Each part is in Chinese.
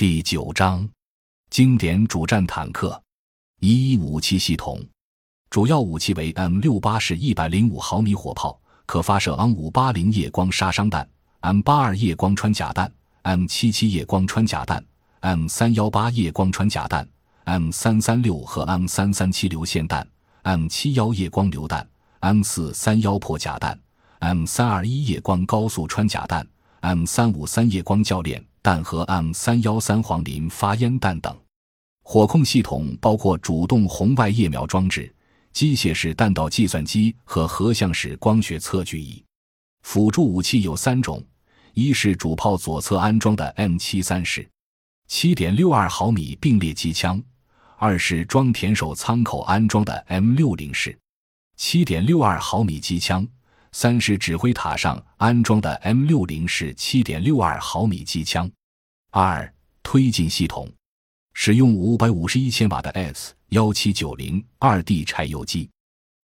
第九章，经典主战坦克。一一武器系统，主要武器为 M 六八式一百零五毫米火炮，可发射 M 五八零夜光杀伤弹、M 八二夜光穿甲弹、M 七七夜光穿甲弹、M 三幺八夜光穿甲弹、M 三三六和 M 三三七流线弹、M 七幺夜光榴弹、M 四三幺破甲弹、M 三二一夜光高速穿甲弹、M 三五三夜光教练。弹和 M 三幺三黄磷发烟弹等，火控系统包括主动红外夜瞄装置、机械式弹道计算机和合向式光学测距仪。辅助武器有三种：一是主炮左侧安装的 M 七三式七点六二毫米并列机枪；二是装填手舱口安装的 M 六零式七点六二毫米机枪。三是指挥塔上安装的 M 六零式七点六二毫米机枪。二推进系统使用五百五十一千瓦的 S 幺七九零二 D 柴油机，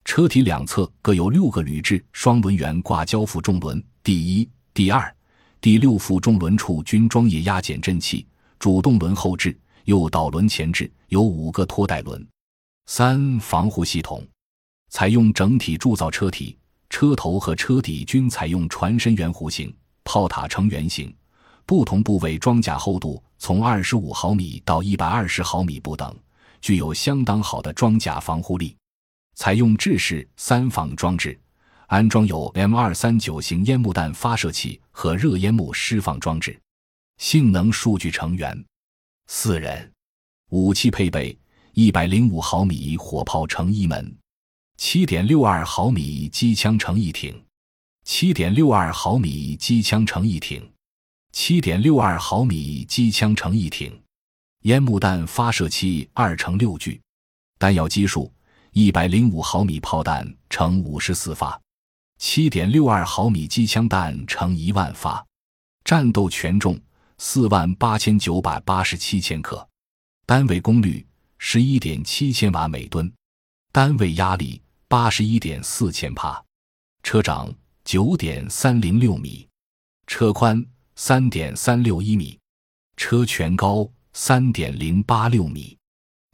车体两侧各有六个铝制双轮圆挂胶负重轮，第一、第二、第六负重轮处均装液压减震器，主动轮后置，右导轮前置，有五个拖带轮。三防护系统采用整体铸造车体。车头和车底均采用船身圆弧形，炮塔呈圆形，不同部位装甲厚度从二十五毫米到一百二十毫米不等，具有相当好的装甲防护力。采用制式三防装置，安装有 M 二三九型烟幕弹发射器和热烟幕释放装置。性能数据成员四人，武器配备一百零五毫米火炮乘一门。七点六二毫米机枪乘一挺，七点六二毫米机枪乘一挺，七点六二毫米机枪乘一挺，烟幕弹发射器二乘六具，弹药基数一百零五毫米炮弹乘五十四发，七点六二毫米机枪弹乘一万发，战斗权重四万八千九百八十七千克，单位功率十一点七千瓦每吨，单位压力。八十一点四千帕，车长九点三零六米，车宽三点三六一米，车全高三点零八六米，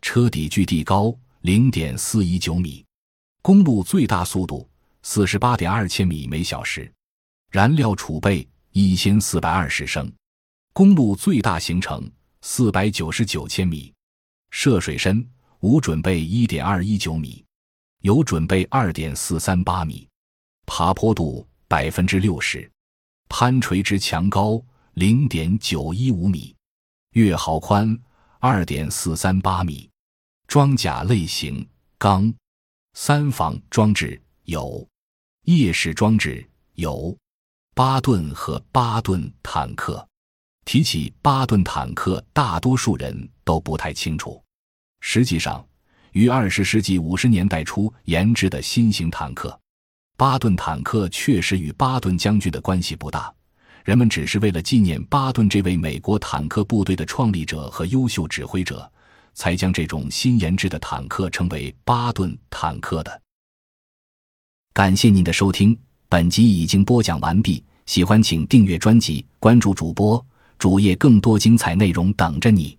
车底距地高零点四一九米，公路最大速度四十八点二千米每小时，燃料储备一千四百二十升，公路最大行程四百九十九千米，涉水深无准备一点二一九米。有准备二点四三八米，爬坡度百分之六十，攀垂直墙高零点九一五米，月壕宽二点四三八米，装甲类型钢，三防装置有，夜视装置有，巴顿和巴顿坦克。提起巴顿坦克，大多数人都不太清楚，实际上。于二十世纪五十年代初研制的新型坦克，巴顿坦克确实与巴顿将军的关系不大，人们只是为了纪念巴顿这位美国坦克部队的创立者和优秀指挥者，才将这种新研制的坦克称为巴顿坦克的。感谢您的收听，本集已经播讲完毕。喜欢请订阅专辑，关注主播主页，更多精彩内容等着你。